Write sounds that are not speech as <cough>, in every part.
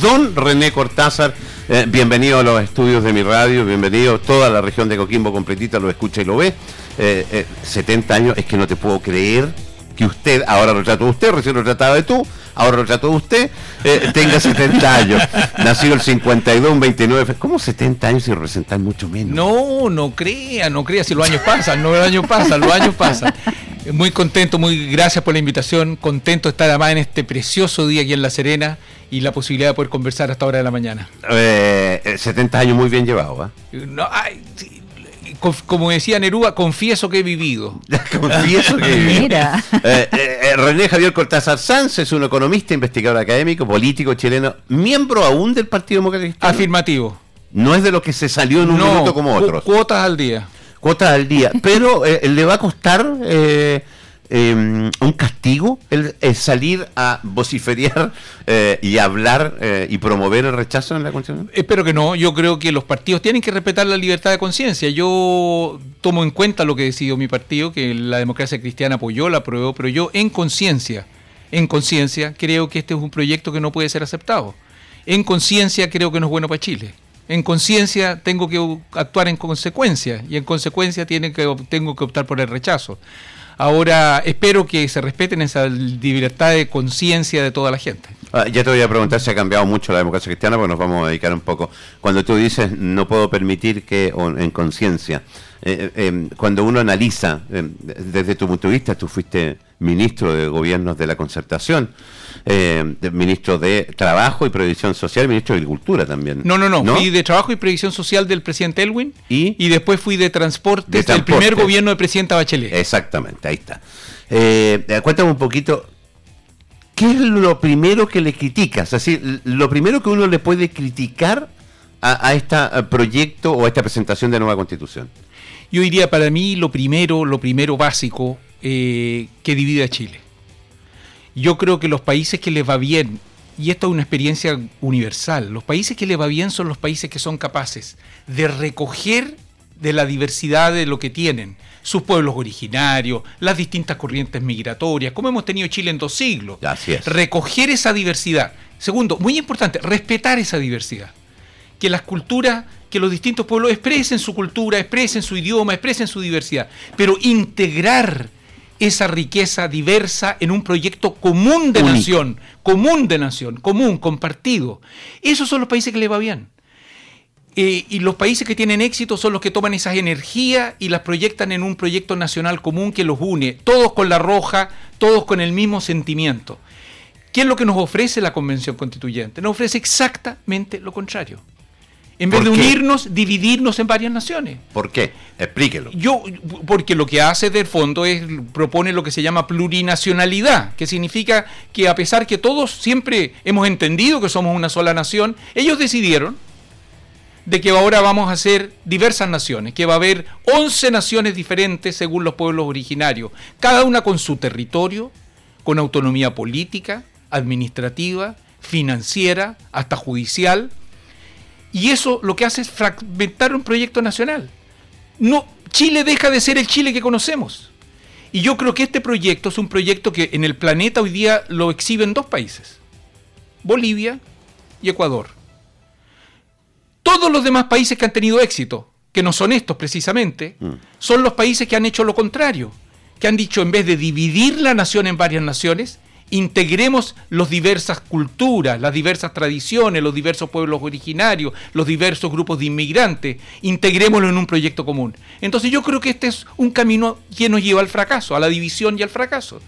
Don René Cortázar, eh, bienvenido a los estudios de mi radio, bienvenido toda la región de Coquimbo completita, lo escucha y lo ve. 70 años, es que no te puedo creer que usted, ahora lo trato de usted, recién lo trataba de tú, ahora lo trato de usted, tenga <laughs> 70 años. Nació el 52, 29. ¿Cómo 70 años y representar mucho menos? No, no crea, no crea, si los años pasan, no los años pasan, los años pasan. Muy contento, muy gracias por la invitación. Contento de estar además en este precioso día aquí en La Serena y la posibilidad de poder conversar hasta hora de la mañana. Eh, 70 años muy bien llevados, no, como decía Neruda, confieso que he vivido. <laughs> confieso que he <laughs> vivido. Eh, eh, eh, René Javier Cortázar Sanz es un economista, investigador académico, político chileno, miembro aún del Partido Democrático. Afirmativo. No es de lo que se salió en un minuto como otros. Cuotas al día cuotas al día, <laughs> pero eh, le va a costar eh, em, un castigo el, salir a vociferar eh, y hablar y promover el rechazo en la Constitución? Espero que no, yo creo que los partidos tienen que respetar la libertad de conciencia. Yo tomo en cuenta lo que decidió mi partido, que la democracia cristiana apoyó, la aprobó, pero yo en conciencia, en conciencia, creo que este es un proyecto que no puede ser aceptado. En conciencia creo que no es bueno para Chile en conciencia tengo que actuar en consecuencia y en consecuencia tiene que, tengo que optar por el rechazo. Ahora espero que se respeten esa libertad de conciencia de toda la gente. Ah, ya te voy a preguntar si ha cambiado mucho la democracia cristiana, porque nos vamos a dedicar un poco. Cuando tú dices no puedo permitir que en conciencia, eh, eh, em, cuando uno analiza em, desde tu punto de vista, tú fuiste ministro de gobiernos de la concertación, eh, ministro de Trabajo y Previsión Social, ministro de Agricultura también. No, no, no, fui de Trabajo y Previsión Social del presidente Elwin y, después fui de Transporte del primer gobierno de presidenta Bachelet. Exactamente, ahí está. Eh, cuéntame un poquito, ¿qué es lo primero que le criticas? Así, lo primero que uno le puede criticar a, este proyecto o a esta presentación de nueva constitución. Yo diría para mí lo primero, lo primero básico eh, que divide a Chile. Yo creo que los países que les va bien, y esto es una experiencia universal, los países que les va bien son los países que son capaces de recoger de la diversidad de lo que tienen, sus pueblos originarios, las distintas corrientes migratorias, como hemos tenido Chile en dos siglos. Recoger esa diversidad. Segundo, muy importante, respetar esa diversidad. Que las culturas, que los distintos pueblos expresen su cultura, expresen su idioma, expresen su diversidad, pero integrar esa riqueza diversa en un proyecto común de nación, común de nación, común, compartido. Esos son los países que le va bien. Eh, y los países que tienen éxito son los que toman esas energías y las proyectan en un proyecto nacional común que los une, todos con la roja, todos con el mismo sentimiento. ¿Qué es lo que nos ofrece la Convención Constituyente? Nos ofrece exactamente lo contrario. En vez de unirnos, dividirnos en varias naciones. ¿Por qué? Explíquelo. Yo, porque lo que hace del fondo es propone lo que se llama plurinacionalidad, que significa que a pesar que todos siempre hemos entendido que somos una sola nación, ellos decidieron de que ahora vamos a ser diversas naciones, que va a haber 11 naciones diferentes según los pueblos originarios, cada una con su territorio, con autonomía política, administrativa, financiera, hasta judicial, y eso lo que hace es fragmentar un proyecto nacional. No, Chile deja de ser el Chile que conocemos. Y yo creo que este proyecto es un proyecto que en el planeta hoy día lo exhiben dos países, Bolivia y Ecuador. Todos los demás países que han tenido éxito, que no son estos precisamente, mm. son los países que han hecho lo contrario, que han dicho en vez de dividir la nación en varias naciones, integremos las diversas culturas, las diversas tradiciones, los diversos pueblos originarios, los diversos grupos de inmigrantes, integrémoslo en un proyecto común. Entonces yo creo que este es un camino que nos lleva al fracaso, a la división y al fracaso.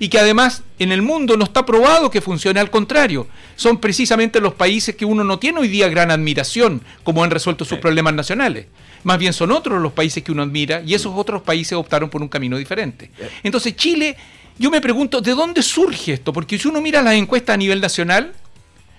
Y que además en el mundo no está probado que funcione, al contrario, son precisamente los países que uno no tiene hoy día gran admiración, como han resuelto sus problemas nacionales. Más bien son otros los países que uno admira y esos otros países optaron por un camino diferente. Entonces Chile yo me pregunto, ¿de dónde surge esto? Porque si uno mira las encuestas a nivel nacional,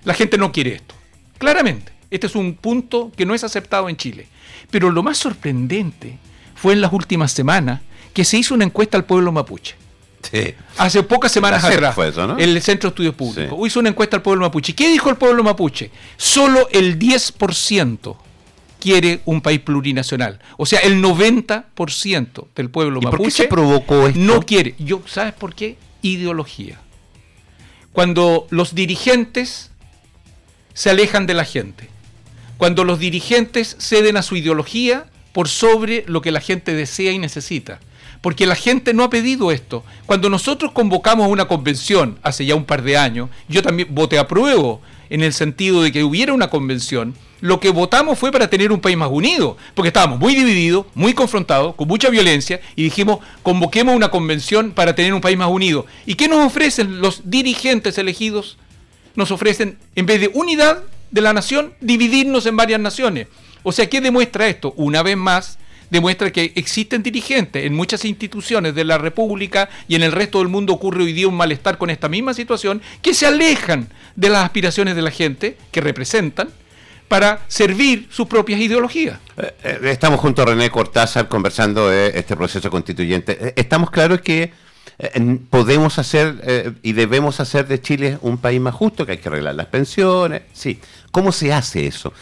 la gente no quiere esto. Claramente, este es un punto que no es aceptado en Chile. Pero lo más sorprendente fue en las últimas semanas que se hizo una encuesta al pueblo mapuche. Sí. Hace pocas semanas atrás, fue eso, ¿no? el Centro de Estudios Públicos hizo una encuesta al pueblo mapuche. ¿Qué dijo el pueblo mapuche? Solo el 10% quiere un país plurinacional. O sea, el 90% del pueblo ¿Y mapuche por qué se provocó esto? no quiere. Yo, ¿Sabes por qué? Ideología. Cuando los dirigentes se alejan de la gente. Cuando los dirigentes ceden a su ideología por sobre lo que la gente desea y necesita. Porque la gente no ha pedido esto. Cuando nosotros convocamos una convención hace ya un par de años, yo también voté a prueba en el sentido de que hubiera una convención, lo que votamos fue para tener un país más unido, porque estábamos muy divididos, muy confrontados, con mucha violencia, y dijimos, convoquemos una convención para tener un país más unido. ¿Y qué nos ofrecen los dirigentes elegidos? Nos ofrecen, en vez de unidad de la nación, dividirnos en varias naciones. O sea, ¿qué demuestra esto? Una vez más, demuestra que existen dirigentes en muchas instituciones de la República y en el resto del mundo ocurre hoy día un malestar con esta misma situación, que se alejan de las aspiraciones de la gente que representan para servir sus propias ideologías. Eh, eh, estamos junto a René Cortázar conversando de este proceso constituyente. Eh, estamos claros que podemos hacer y debemos hacer de Chile un país más justo, que hay que arreglar las pensiones. Sí, ¿cómo se hace eso?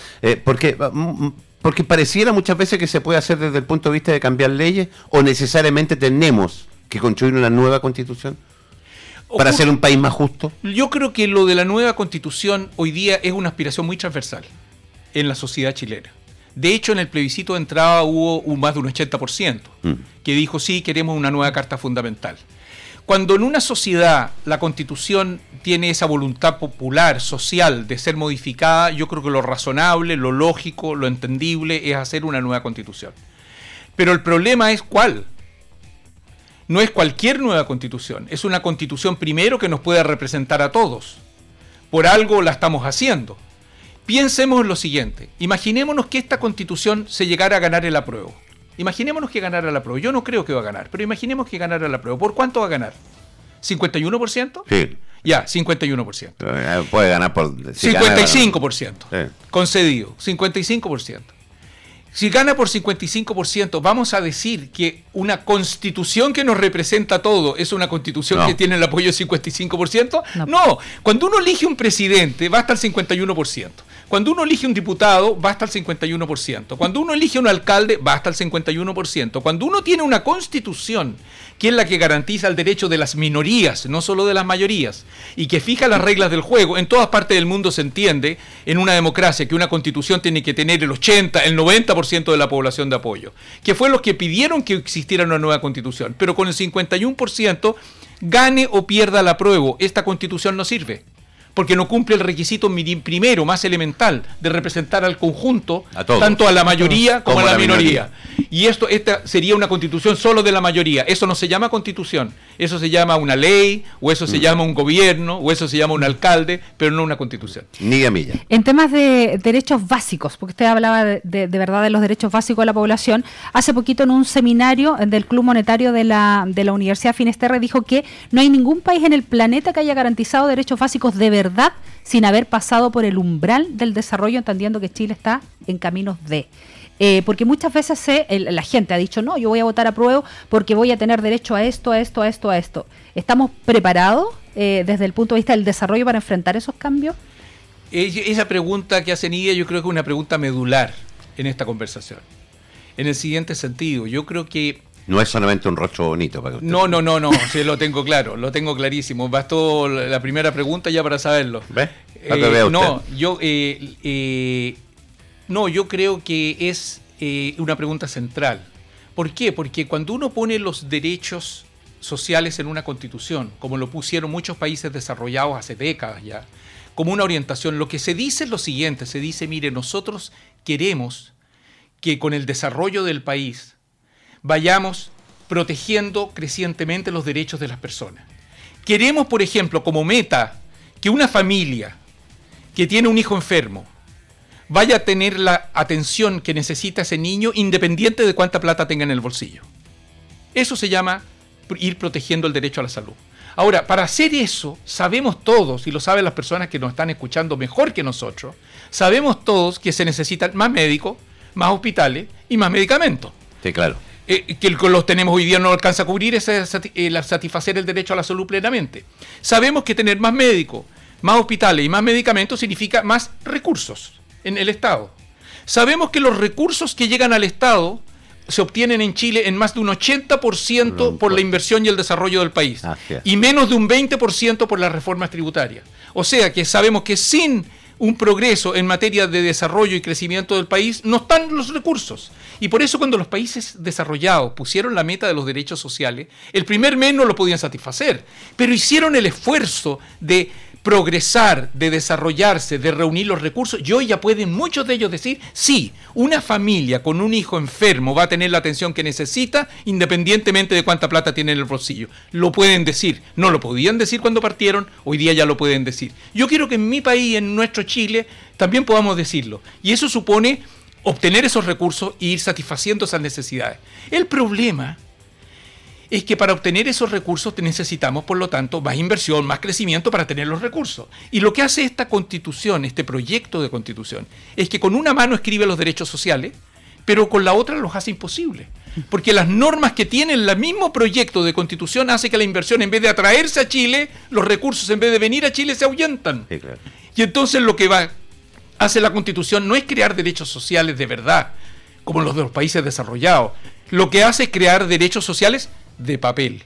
porque mm, porque pareciera muchas veces que se puede hacer desde el punto de vista de cambiar leyes o necesariamente tenemos que construir una nueva constitución para ser un país más justo. Yo creo que lo de la nueva constitución hoy día es una aspiración muy transversal en la sociedad chilena. De hecho, en el plebiscito de entrada hubo un, más de un 80% mm. que dijo sí, queremos una nueva carta fundamental. Cuando en una sociedad la constitución tiene esa voluntad popular, social, de ser modificada, yo creo que lo razonable, lo lógico, lo entendible es hacer una nueva constitución. Pero el problema es cuál. No es cualquier nueva constitución, es una constitución primero que nos pueda representar a todos. Por algo la estamos haciendo. Piensemos en lo siguiente. Imaginémonos que esta constitución se llegara a ganar el apruebo. Imaginémonos que ganara la apruebo. Yo no creo que va a ganar, pero imaginemos que ganara la apruebo. ¿Por cuánto va a ganar? ¿51%? Sí. Ya, 51%. Eh, puede ganar por... 55%. Concedido. 55%. Si gana por 55%, vamos a decir que una constitución que nos representa todo es una constitución que tiene el apoyo del 55%. No. no, cuando uno elige un presidente, va hasta el 51%. Cuando uno elige un diputado, va hasta el 51%. Cuando uno elige un alcalde, va hasta el 51%. Cuando uno tiene una constitución, que es la que garantiza el derecho de las minorías, no solo de las mayorías, y que fija las reglas del juego, en todas partes del mundo se entiende, en una democracia, que una constitución tiene que tener el 80, el 90% de la población de apoyo, que fue los que pidieron que existiera una nueva constitución. Pero con el 51%, gane o pierda la prueba, esta constitución no sirve porque no cumple el requisito primero, más elemental, de representar al conjunto, tanto a la mayoría como, a la, minoría. Y esto esta sería una constitución solo de la mayoría. Eso no se llama constitución, eso se llama una ley, o eso se mm. llama un gobierno, o eso se llama un alcalde, pero no una constitución. Ni gamilla. En temas de derechos básicos, porque usted hablaba de, de, verdad de los derechos básicos de la población, hace poquito en un seminario del Club Monetario de la, de la Universidad Finisterre dijo que no hay ningún país en el planeta que haya garantizado derechos básicos de verdad verdad sin haber pasado por el umbral del desarrollo, entendiendo que Chile está en caminos de. Eh, porque muchas veces la gente ha dicho, no, yo voy a votar a prueba porque voy a tener derecho a esto, a esto, a esto, a esto. ¿Estamos preparados eh, desde el punto de vista del desarrollo para enfrentar esos cambios? Esa pregunta que hace Nidia yo creo que es una pregunta medular en esta conversación. En el siguiente sentido, yo creo que no es solamente un rostro bonito para usted. No, no, no, no, <laughs> sí, lo tengo claro, lo tengo clarísimo. Bastó la primera pregunta ya para saberlo. ¿Ves? Eh, no, yo, eh, eh, no, yo creo que es una pregunta central. ¿Por qué? Porque cuando uno pone los derechos sociales en una constitución, como lo pusieron muchos países desarrollados hace décadas ya, como una orientación, lo que se dice es lo siguiente, se dice, mire, nosotros queremos que con el desarrollo del país, vayamos protegiendo crecientemente los derechos de las personas. Queremos, por ejemplo, como meta, que una familia que tiene un hijo enfermo vaya a tener la atención que necesita ese niño independiente de cuánta plata tenga en el bolsillo. Eso se llama ir protegiendo el derecho a la salud. Ahora, para hacer eso, sabemos todos, y lo saben las personas que nos están escuchando mejor que nosotros, sabemos todos que se necesitan más médicos, más hospitales y más medicamentos. Sí, claro. Eh, que los tenemos hoy día no alcanza a cubrir, es eh, satisfacer el derecho a la salud plenamente. Sabemos que tener más médicos, más hospitales y más medicamentos significa más recursos en el Estado. Sabemos que los recursos que llegan al Estado se obtienen en Chile en más de un 80% por la inversión y el desarrollo del país y menos de un 20% por las reformas tributarias. O sea que sabemos que sin un progreso en materia de desarrollo y crecimiento del país, no están los recursos. Y por eso cuando los países desarrollados pusieron la meta de los derechos sociales, el primer mes no lo podían satisfacer, pero hicieron el esfuerzo de progresar, de desarrollarse, de reunir los recursos, y hoy ya pueden muchos de ellos decir, sí, una familia con un hijo enfermo va a tener la atención que necesita independientemente de cuánta plata tiene en el bolsillo. Lo pueden decir, no lo podían decir cuando partieron, hoy día ya lo pueden decir. Yo quiero que en mi país, en nuestro Chile, también podamos decirlo. Y eso supone obtener esos recursos e ir satisfaciendo esas necesidades. El problema es que para obtener esos recursos necesitamos, por lo tanto, más inversión, más crecimiento para tener los recursos. Y lo que hace esta constitución, este proyecto de constitución, es que con una mano escribe los derechos sociales, pero con la otra los hace imposibles. Porque las normas que tiene el mismo proyecto de constitución hace que la inversión, en vez de atraerse a Chile, los recursos, en vez de venir a Chile, se ahuyentan. Y entonces lo que va, hace la constitución no es crear derechos sociales de verdad, como los de los países desarrollados. Lo que hace es crear derechos sociales de papel.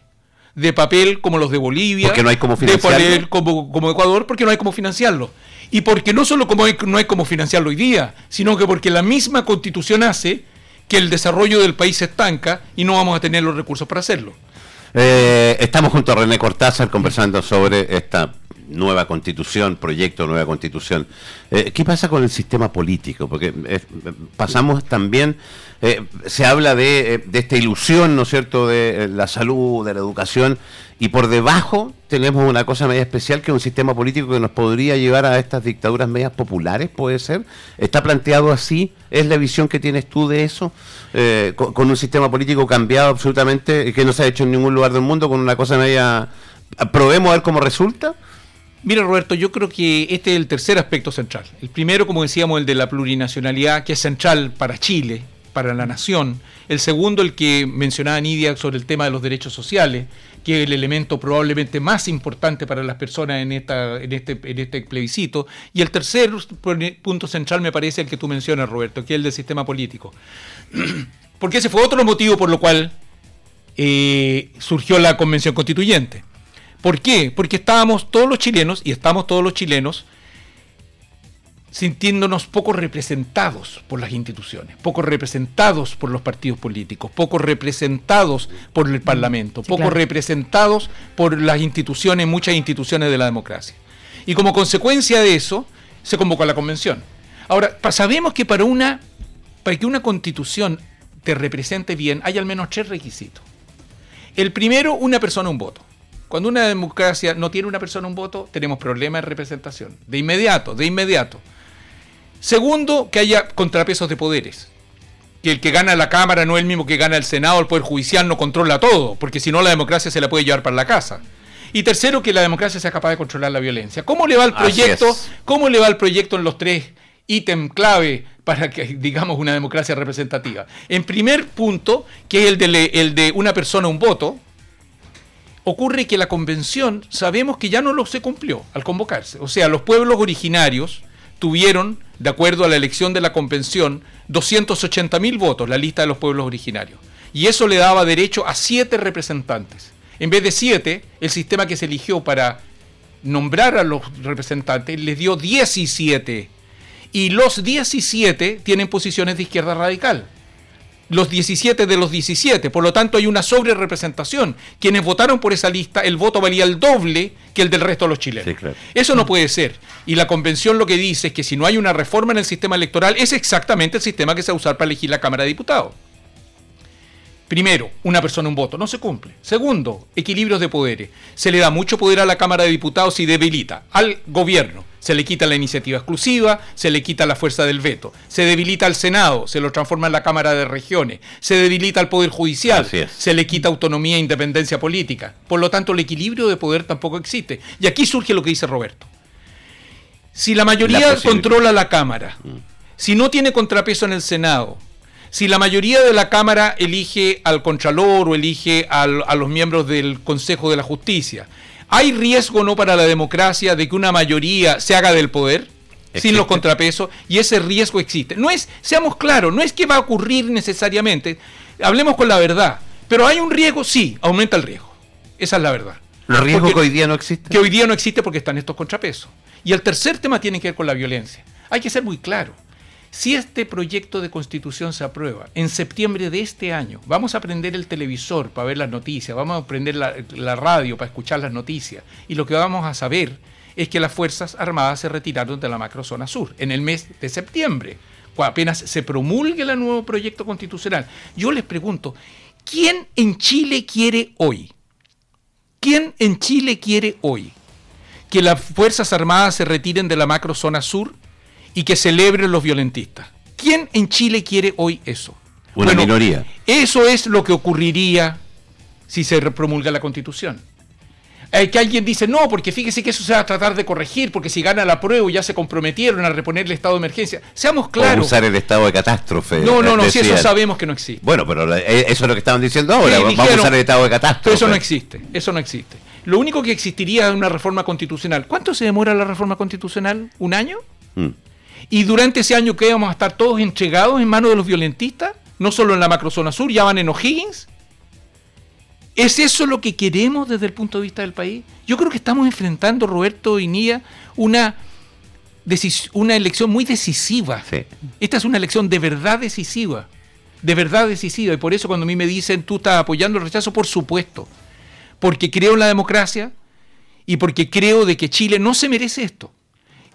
De papel como los de Bolivia. Porque no hay como financiarlo. De papel como, como Ecuador, porque no hay como financiarlo. Y porque no solo como no hay como financiarlo hoy día, sino que porque la misma constitución hace que el desarrollo del país se estanca y no vamos a tener los recursos para hacerlo. Eh, estamos junto a René Cortázar conversando sobre esta nueva constitución, proyecto de nueva constitución. Eh, ¿Qué pasa con el sistema político? Porque eh, pasamos también, eh, se habla de, de, esta ilusión, ¿no es cierto?, de la salud, de la educación, y por debajo tenemos una cosa media especial que es un sistema político que nos podría llevar a estas dictaduras medias populares, puede ser. ¿Está planteado así? ¿Es la visión que tienes tú de eso? Con, con un sistema político cambiado absolutamente, que no se ha hecho en ningún lugar del mundo, con una cosa media... ¿Probemos a ver cómo resulta? Mira, Roberto, yo creo que este es el tercer aspecto central. El primero, como decíamos, el de la plurinacionalidad, que es central para Chile, para la nación. El segundo, el que mencionaba Nidia sobre el tema de los derechos sociales, que es el elemento probablemente más importante para las personas en, esta, en, este, en este plebiscito. Y el tercer punto central me parece el que tú mencionas, Roberto, que es el del sistema político. <clears throat> Porque ese fue otro motivo por lo cual eh, surgió la convención constituyente. ¿Por qué? Porque estábamos todos los chilenos, y estamos todos los chilenos, sintiéndonos poco representados por las instituciones, poco representados por los partidos políticos, poco representados por el Parlamento, poco representados por las instituciones, muchas instituciones de la democracia. Y como consecuencia de eso, se convocó a la convención. Ahora, sabemos que para una para que una constitución te represente bien, hay al menos tres requisitos. El primero, una persona, un voto. Cuando una democracia no tiene una persona un voto, tenemos problemas de representación. De inmediato, de inmediato. Segundo, que haya contrapesos de poderes. Que el que gana la Cámara no es el mismo que gana el Senado, el Poder Judicial no controla todo, porque si no la democracia se la puede llevar para la casa. Y tercero, que la democracia sea capaz de controlar la violencia. ¿Cómo le va el proyecto? ¿Cómo le va el proyecto en los tres ítems clave para que digamos una democracia representativa? En primer punto, que es el de, el de una persona un voto, ocurre que la convención sabemos que ya no lo se cumplió al convocarse. O sea, los pueblos originarios tuvieron, de acuerdo a la elección de la convención, 280 mil votos, la lista de los pueblos originarios. Y eso le daba derecho a siete representantes. En vez de siete, el sistema que se eligió para nombrar a los representantes les dio 17. Y los 17 tienen posiciones de izquierda radical los 17 de los 17. Por lo tanto, hay una sobre representación. Quienes votaron por esa lista, el voto valía el doble que el del resto de los chilenos. Eso no puede ser. Y la convención lo que dice es que si no hay una reforma en el sistema electoral, es exactamente el sistema que se va a usar para elegir la Cámara de Diputados. Primero, una persona un voto, no se cumple. Segundo, equilibrios de poderes. Se le da mucho poder a la Cámara de Diputados y debilita al gobierno. Se le quita la iniciativa exclusiva, se le quita la fuerza del veto. Se debilita al Senado, se lo transforma en la Cámara de Regiones. Se debilita al Poder Judicial, se le quita autonomía e independencia política. Por lo tanto, el equilibrio de poder tampoco existe. Y aquí surge lo que dice Roberto. Si la mayoría controla la Cámara, mm. si no tiene contrapeso en el Senado, si la mayoría de la Cámara elige al Contralor o elige a los miembros del Consejo de la Justicia, ¿hay riesgo no para la democracia de que una mayoría se haga del poder? sin los contrapesos y ese riesgo existe. No es, seamos claros, no es que va a ocurrir necesariamente, hablemos con la verdad, pero hay un riesgo, sí, aumenta el riesgo. Esa es la verdad. ¿El riesgo que hoy día no existe? Que hoy día no existe porque están estos contrapesos. Y el tercer tema tiene que ver con la violencia. Hay que ser muy claro. Si este proyecto de constitución se aprueba en septiembre de este año, vamos a prender el televisor para ver las noticias, vamos a prender la, radio para escuchar las noticias, y lo que vamos a saber es que las Fuerzas Armadas se retiraron de la macrozona sur en el mes de septiembre, apenas se promulgue el nuevo proyecto constitucional. Yo les pregunto, ¿quién en Chile quiere hoy? ¿Quién en Chile quiere hoy que las Fuerzas Armadas se retiren de la macrozona sur y que celebren los violentistas. ¿Quién en Chile quiere hoy eso? Una minoría. Eso es lo que ocurriría si se promulga la constitución. Eh, que alguien dice, no, porque fíjese que eso se va a tratar de corregir, porque si gana la prueba ya se comprometieron a reponer el estado de emergencia. Seamos claros. O usar el estado de catástrofe. No, no, no, si eso sabemos que no existe. Bueno, pero eh, eso es lo que estaban diciendo ahora, vamos a usar el estado de catástrofe. Eso no existe, eso no existe. Lo único que existiría es una reforma constitucional. ¿Cuánto se demora la reforma constitucional? ¿Un año? Mm. Y durante ese año que vamos a estar todos entregados en manos de los violentistas, no solo en la macrozona sur, ya van en O'Higgins. ¿Es eso lo que queremos desde el punto de vista del país? Yo creo que estamos enfrentando, Roberto y Nia, una, una elección muy decisiva. Esta es una elección de verdad decisiva. De verdad decisiva. Y por eso cuando a mí me dicen, tú estás apoyando el rechazo, por supuesto. Porque creo en la democracia y porque creo de que Chile no se merece esto.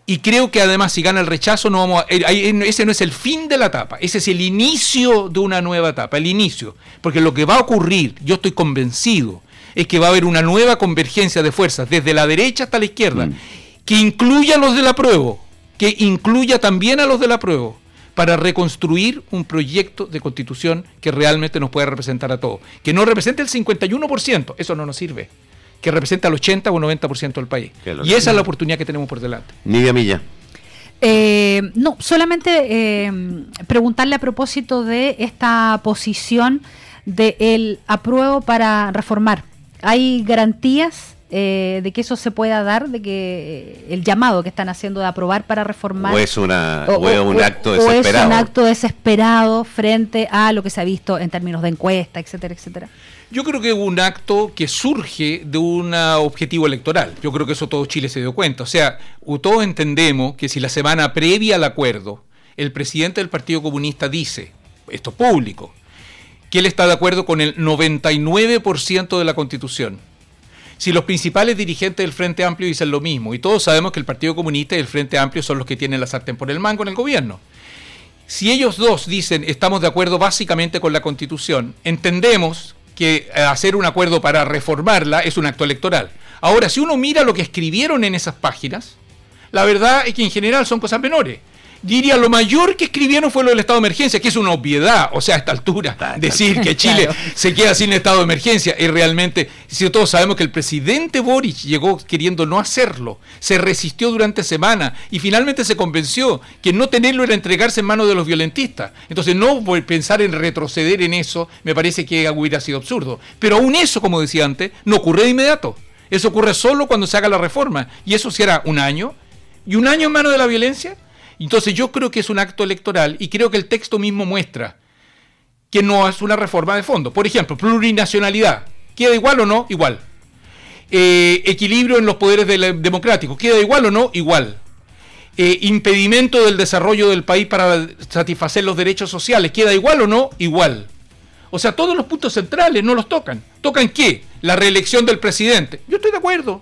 Y creo que además si gana el rechazo, no vamos eh, ese no es el fin de la etapa, ese es el inicio de una nueva etapa, el inicio. Porque lo que va a ocurrir, yo estoy convencido, es que va a haber una nueva convergencia de fuerzas desde la derecha hasta la izquierda, mm. que incluya a los de la prueba, que incluya también a los de la prueba, para reconstruir un proyecto de constitución que realmente nos pueda representar a todos. Que no represente el 51%, eso no nos sirve que representa el 80 o 90% del país. Y esa es la oportunidad que tenemos por delante. Nidia Milla. Eh, no, solamente eh, preguntarle a propósito de esta posición del el apruebo para reformar. ¿Hay garantías eh, de que eso se pueda dar, de que el llamado que están haciendo de aprobar para reformar... O es, una, un acto desesperado. O es un acto desesperado frente a lo que se ha visto en términos de encuesta, etcétera, etcétera. Yo creo que es un acto que surge de un objetivo electoral. Yo creo que eso todo Chile se dio cuenta. O sea, todos entendemos que si la semana previa al acuerdo, el presidente del Partido Comunista dice, esto es público, que él está de acuerdo con el 99% de la Constitución. Si los principales dirigentes del Frente Amplio dicen lo mismo, y todos sabemos que el Partido Comunista y el Frente Amplio son los que tienen la sartén por el mango en el gobierno. Si ellos dos dicen estamos de acuerdo básicamente con la Constitución, entendemos que eh, hacer un acuerdo para reformarla es un acto electoral. Ahora, si uno mira lo que escribieron en esas páginas, la verdad es que en general son cosas menores diría lo mayor que escribieron fue lo del estado de emergencia, que es una obviedad, o sea, a esta altura, decir que Chile se queda sin estado de emergencia y realmente, si todos sabemos que el presidente Boric llegó queriendo no hacerlo, se resistió durante semanas y finalmente se convenció que no tenerlo era entregarse en manos de los violentistas. Entonces, no pensar en retroceder en eso me parece que hubiera sido absurdo. Pero aún eso, como decía antes, no ocurre de inmediato. Eso ocurre solo cuando se haga la reforma. Y eso será un año. ¿Y un año en manos de la violencia? Entonces yo creo que es un acto electoral y creo que el texto mismo muestra que no es una reforma de fondo. Por ejemplo, plurinacionalidad. ¿Queda igual o no? Igual. Eh, equilibrio en los poderes democráticos. ¿Queda igual o no? Igual. Eh, impedimento del desarrollo del país para satisfacer los derechos sociales. ¿Queda igual o no? Igual. O sea, todos los puntos centrales no los tocan. ¿Tocan qué? La reelección del presidente. Yo estoy de acuerdo.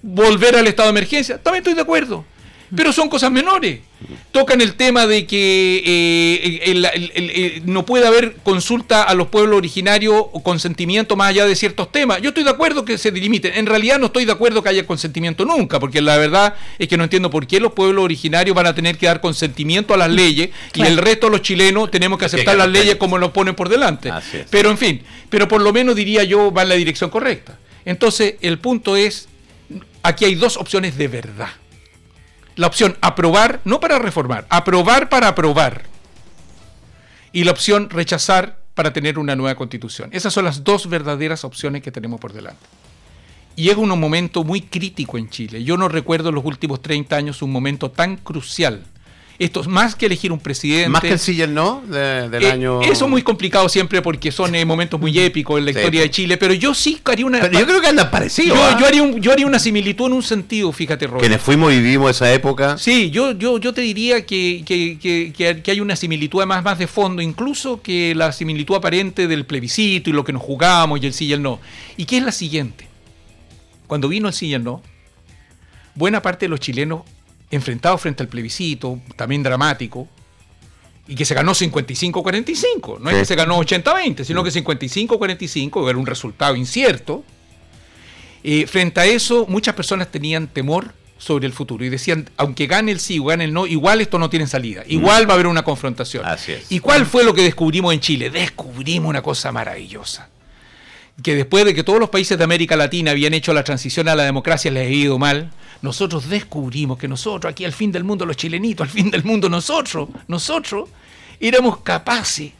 Volver al estado de emergencia. También estoy de acuerdo pero son cosas menores. Tocan el tema de que eh, no puede haber consulta a los pueblos originarios o consentimiento más allá de ciertos temas. Yo estoy de acuerdo que se delimiten. En realidad no estoy de acuerdo que haya consentimiento nunca, porque la verdad es que no entiendo por qué los pueblos originarios van a tener que dar consentimiento a las leyes y el resto de los chilenos tenemos que aceptar las leyes como nos ponen por delante. Pero en fin, pero por lo menos diría yo va en la dirección correcta. Entonces el punto es, aquí hay dos opciones de verdad la opción aprobar, no para reformar, aprobar para aprobar. Y la opción rechazar para tener una nueva constitución. Esas son las dos verdaderas opciones que tenemos por delante. Y es un momento muy crítico en Chile. Yo no recuerdo en los últimos 30 años un momento tan crucial Esto es más que elegir un presidente. Más que el sí y el no de- del Eh, año. Eso es muy complicado siempre porque son eh, momentos muy épicos en la Sí. historia de Chile, pero yo sí haría una... Pero yo creo que anda parecido. yo, ¿ah? yo haría un- yo haría una similitud en un sentido, fíjate, Roberto. Quienes fuimos y vivimos esa época. Sí, yo, yo, yo te diría que, que- que- que- que hay una similitud además más de fondo, incluso que la similitud aparente del plebiscito y lo que nos jugamos y el sí y el no. ¿Y qué es la siguiente? Cuando vino el sí y el no, buena parte de los chilenos enfrentados frente al plebiscito, también dramático, y que se ganó 55-45, no es que se ganó 80-20, sino que 55-45 era un resultado incierto. Eh, frente a eso, muchas personas tenían temor sobre el futuro y decían, aunque gane el sí o gane el no, igual esto no tiene salida, igual va a haber una confrontación. Así es. ¿Y cuál fue lo que descubrimos en Chile? Descubrimos una cosa maravillosa. Que después de que todos los países de América Latina habían hecho la transición a la democracia les había ido mal, nosotros descubrimos que nosotros, aquí al fin del mundo, los chilenitos, al fin del mundo, nosotros, nosotros, éramos capaces,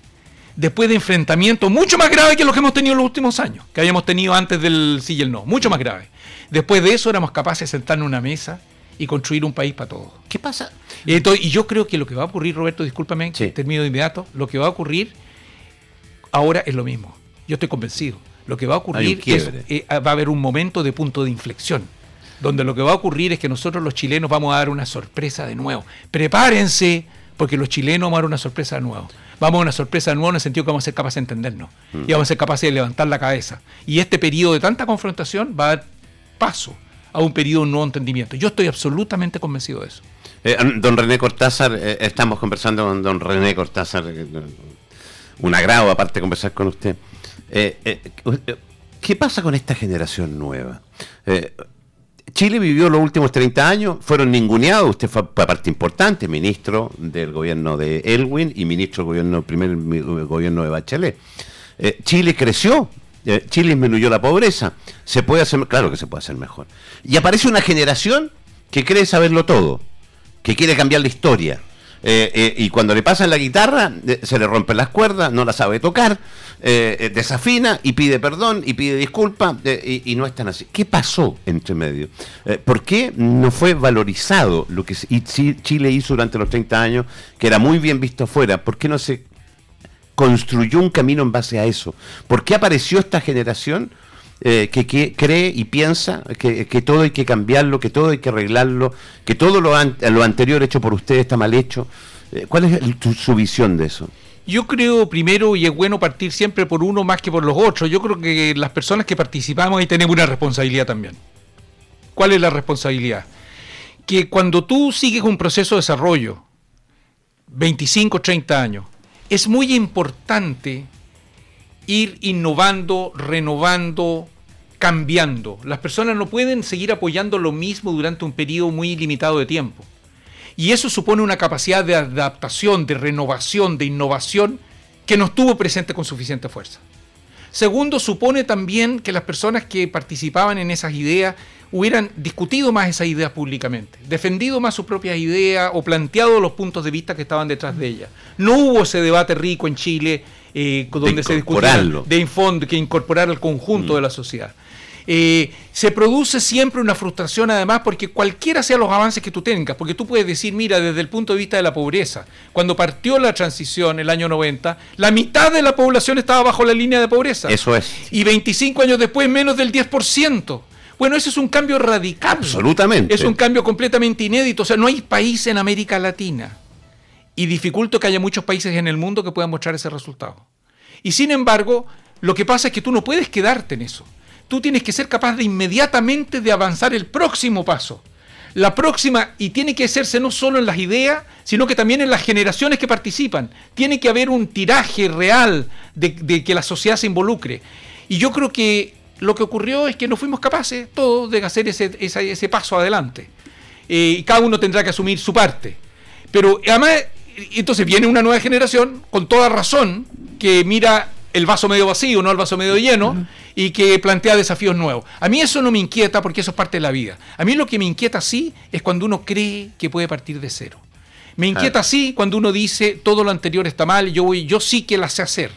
después de enfrentamientos mucho más graves que los que hemos tenido en los últimos años, que habíamos tenido antes del sí y el no, mucho más graves. Después de eso éramos capaces de sentarnos en una mesa y construir un país para todos. ¿Qué pasa? Entonces, y yo creo que lo que va a ocurrir, Roberto, discúlpame, Sí. termino de inmediato, lo que va a ocurrir ahora es lo mismo. Yo estoy convencido. Lo que va a ocurrir es, eh, va a haber un momento de punto de inflexión, donde lo que va a ocurrir es que nosotros los chilenos vamos a dar una sorpresa de nuevo. Prepárense, porque los chilenos vamos a dar una sorpresa de nuevo. Vamos a dar una sorpresa de nuevo en el sentido que vamos a ser capaces de entendernos y vamos a ser capaces de levantar la cabeza. Y este periodo de tanta confrontación va a dar paso a un periodo de nuevo entendimiento. Yo estoy absolutamente convencido de eso. Eh, don René Cortázar, eh, estamos conversando con don René Cortázar. eh, un agrado aparte conversar con usted. Eh, eh, eh, ¿Qué pasa con esta generación nueva? Chile vivió los últimos 30 años, fueron ninguneados, usted fue pa- parte importante, ministro del gobierno de Elwin y ministro del gobierno, primer gobierno de Bachelet. Chile creció, Chile disminuyó la pobreza, se puede hacer, claro que se puede hacer mejor. Y aparece una generación que cree saberlo todo, que quiere cambiar la historia. Eh, eh, y cuando le pasan la guitarra, se le rompen las cuerdas, no la sabe tocar, eh, desafina y pide perdón y pide disculpas, eh, y, y no es tan así. ¿Qué pasó entre medio? ¿Por qué no fue valorizado lo que Chile hizo durante los 30 años, que era muy bien visto afuera? ¿Por qué no se construyó un camino en base a eso? ¿Por qué apareció esta generación eh, que, cree y piensa que, que todo hay que cambiarlo, que todo hay que arreglarlo, que todo lo, lo anterior hecho por ustedes está mal hecho? Eh, ¿Cuál es tu- su visión de eso? Yo creo primero, y es bueno partir siempre por uno más que por los otros, yo creo que las personas que participamos ahí tenemos una responsabilidad también. ¿Cuál es la responsabilidad? Que cuando tú sigues un proceso de desarrollo, 25, 30 años, es muy importante ir innovando, renovando, cambiando. Las personas no pueden seguir apoyando lo mismo durante un periodo muy limitado de tiempo. Y eso supone una capacidad de adaptación, de renovación, de innovación que no estuvo presente con suficiente fuerza. Segundo, supone también que las personas que participaban en esas ideas hubieran discutido más esas ideas públicamente, defendido más sus propias ideas o planteado los puntos de vista que estaban detrás de ellas. No hubo ese debate rico en Chile eh, donde se discutía de infondo, que incorporar al conjunto de la sociedad. Eh, se produce siempre una frustración además porque cualquiera sean los avances que tú tengas, porque tú puedes decir, mira, desde el punto de vista de la pobreza, cuando partió la transición el año 90, la mitad de la población estaba bajo la línea de pobreza. Eso es. Y 25 años después menos del 10%. Bueno, eso es un cambio radical. Absolutamente. Es un cambio completamente inédito. O sea, no hay país en América Latina. Y dificulto que haya muchos países en el mundo que puedan mostrar ese resultado. Y sin embargo, lo que pasa es que tú no puedes quedarte en eso. Tú tienes que ser capaz de inmediatamente de avanzar el próximo paso. La próxima, y tiene que hacerse no solo en las ideas, sino que también en las generaciones que participan. Tiene que haber un tiraje real de, que la sociedad se involucre. Y yo creo que lo que ocurrió es que no fuimos capaces todos de hacer ese, ese paso adelante. Eh, y cada uno tendrá que asumir su parte. Pero además, entonces viene una nueva generación, con toda razón, que mira el vaso medio vacío, no el vaso medio lleno, y que plantea desafíos nuevos. A mí eso no me inquieta porque eso es parte de la vida. A mí lo que me inquieta sí es cuando uno cree que puede partir de cero. Me inquieta sí cuando uno dice todo lo anterior está mal, yo voy, yo sí que la sé hacer.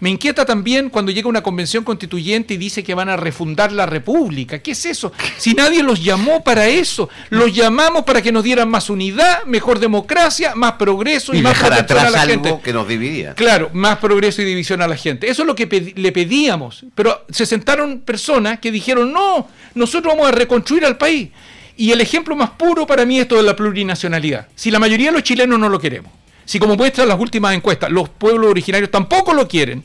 Me inquieta también cuando llega una convención constituyente y dice que van a refundar la república. ¿Qué es eso? Si nadie los llamó para eso, los llamamos para que nos dieran más unidad, mejor democracia, más progreso y, más protección a la gente. que nos dividía. Claro, más progreso y división a la gente. Eso es lo que le pedíamos. Pero se sentaron personas que dijeron, no, nosotros vamos a reconstruir al país. Y el ejemplo más puro para mí es todo de la plurinacionalidad. Si la mayoría de los chilenos no lo queremos, si como muestran las últimas encuestas, los pueblos originarios tampoco lo quieren,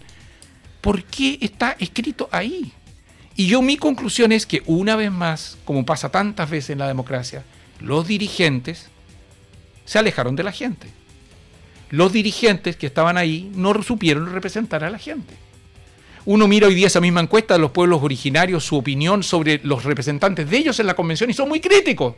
¿por qué está escrito ahí? Y yo mi conclusión es que una vez más, como pasa tantas veces en la democracia, los dirigentes se alejaron de la gente. Los dirigentes que estaban ahí no supieron representar a la gente. Uno mira hoy día esa misma encuesta de los pueblos originarios, su opinión sobre los representantes de ellos en la convención y son muy críticos.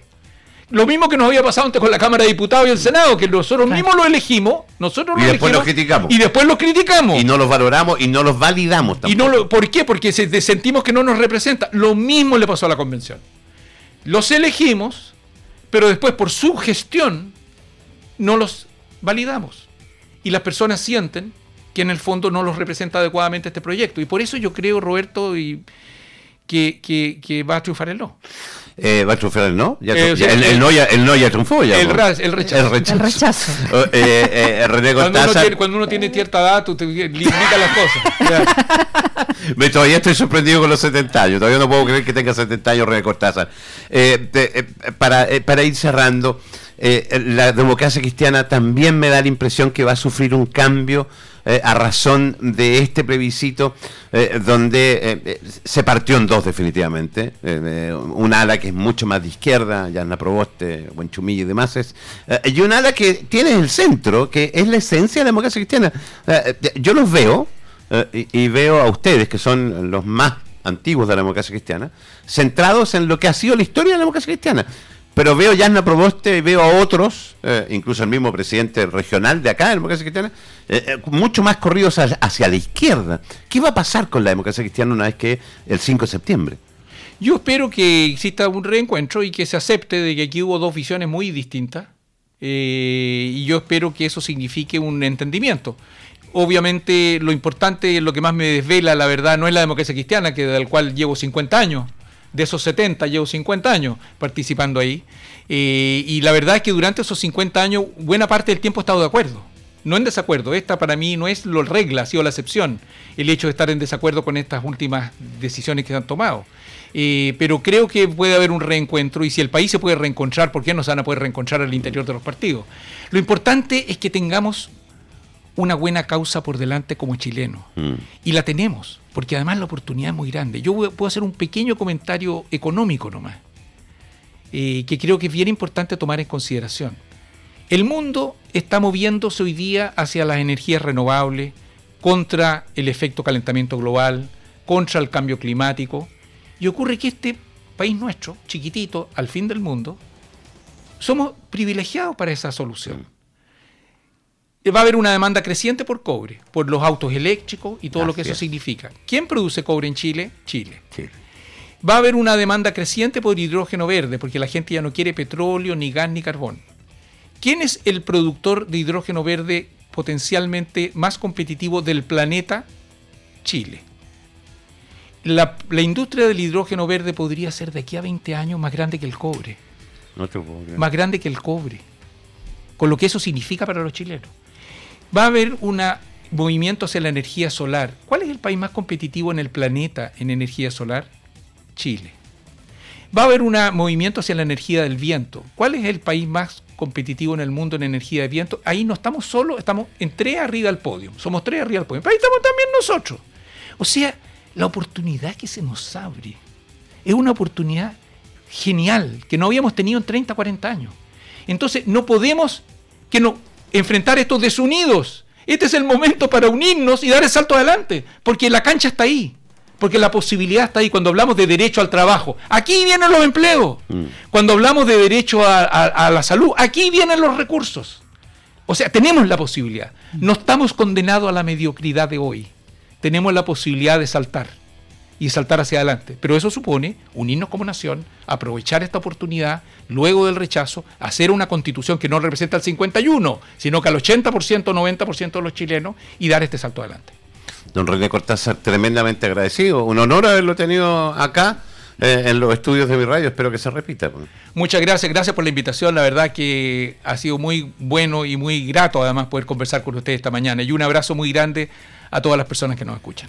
Lo mismo que nos había pasado antes con la Cámara de Diputados y el Senado, que nosotros mismos lo elegimos, nosotros y después los criticamos. Y después los criticamos. Y no los valoramos y no los validamos tampoco. Y no lo, ¿Por qué? Porque sentimos que no nos representa. Lo mismo le pasó a la convención. Los elegimos, pero después por su gestión no los validamos. Y las personas sienten que en el fondo no los representa adecuadamente este proyecto. Y por eso yo creo, Roberto, y, que, que, va a triunfar el no. Eh, ¿Va a triunfar el no? Ya, eh, el, no ya, el no ya triunfó. Ya, el, rechazo. El rechazo. El rechazo. <laughs> Oh, eh, cuando, uno tiene, cuando, uno tiene, cierta edad, tú te limitas las cosas. <laughs> Me, todavía estoy sorprendido con los 70 años. Todavía no puedo creer que tenga 70 años René Cortázar. para, para ir cerrando, la democracia cristiana también me da la impresión que va a sufrir un cambio eh, a razón de este plebiscito eh, donde eh, se partió en dos definitivamente. un ala que es mucho más de izquierda, Yana Proboste, Buenchumilla y demás, es, y un ala que tiene el centro, que es la esencia de la democracia cristiana. yo los veo y, veo a ustedes, que son los más antiguos de la democracia cristiana, centrados en lo que ha sido la historia de la democracia cristiana. Pero veo ya Yana Proboste y veo a otros, eh, incluso el mismo presidente regional de acá, de la democracia cristiana, eh, eh, mucho más corridos hacia, la izquierda. ¿Qué va a pasar con la democracia cristiana una vez que el 5 de septiembre? Yo espero que exista un reencuentro y que se acepte de que aquí hubo dos visiones muy distintas. y yo espero que eso signifique un entendimiento. Obviamente lo importante, lo que más me desvela, la verdad, no es la democracia cristiana, que del cual llevo 50 años, de esos 70 llevo 50 años participando ahí. Eh, y la verdad es que durante esos 50 años, buena parte del tiempo he estado de acuerdo. No en desacuerdo. Esta para mí no es la regla, ha sido la excepción. El hecho de estar en desacuerdo con estas últimas decisiones que se han tomado. Eh, pero creo que puede haber un reencuentro y si el país se puede reencontrar, ¿por qué no se van a poder reencontrar al interior de los partidos? Lo importante es que tengamos una buena causa por delante como chileno. Mm. Y la tenemos, porque además la oportunidad es muy grande. Yo puedo hacer un pequeño comentario económico nomás, eh, que creo que es bien importante tomar en consideración. El mundo está moviéndose hoy día hacia las energías renovables, contra el efecto calentamiento global, contra el cambio climático. Y ocurre que este país nuestro, chiquitito, al fin del mundo, somos privilegiados para esa solución. Mm va a haber una demanda creciente por cobre, por los autos eléctricos y todo lo que eso significa. ¿Quién produce cobre en Chile? Chile. Va a haber una demanda creciente por hidrógeno verde, porque la gente ya no quiere petróleo, ni gas, ni carbón. ¿Quién es el productor de hidrógeno verde potencialmente más competitivo del planeta? Chile. La, industria del hidrógeno verde podría ser de aquí a 20 años más grande que el cobre. más grande que el cobre. Con lo que eso significa para los chilenos va a haber un movimiento hacia la energía solar. ¿Cuál es el país más competitivo en el planeta en energía solar? Chile. Va a haber un movimiento hacia la energía del viento. ¿Cuál es el país más competitivo en el mundo en energía de viento? Ahí no estamos solo, estamos en tres arriba del podio. Somos tres arriba del podio. Pero ahí estamos también nosotros. O sea, la oportunidad que se nos abre es una oportunidad genial que no habíamos tenido en 30, 40 años. Entonces, no podemos que no enfrentar estos desunidos. Este es el momento para unirnos y dar el salto adelante, porque la cancha está ahí, porque la posibilidad está ahí. Cuando hablamos de derecho al trabajo, aquí vienen los empleos. Mm. Cuando hablamos de derecho a, la salud, aquí vienen los recursos. O sea, tenemos la posibilidad. No estamos condenados a la mediocridad de hoy. Tenemos la posibilidad de saltar y saltar hacia adelante. Pero eso supone unirnos como nación, aprovechar esta oportunidad, luego del rechazo, hacer una constitución que no representa al 51, sino que al 80%, 90% de los chilenos y dar este salto adelante. Don René Cortázar, tremendamente agradecido. Un honor haberlo tenido acá eh, en los estudios de mi radio. Espero que se repita. Muchas gracias, gracias por la invitación. La verdad que ha sido muy bueno y muy grato además poder conversar con usted esta mañana. Y un abrazo muy grande a todas las personas que nos escuchan.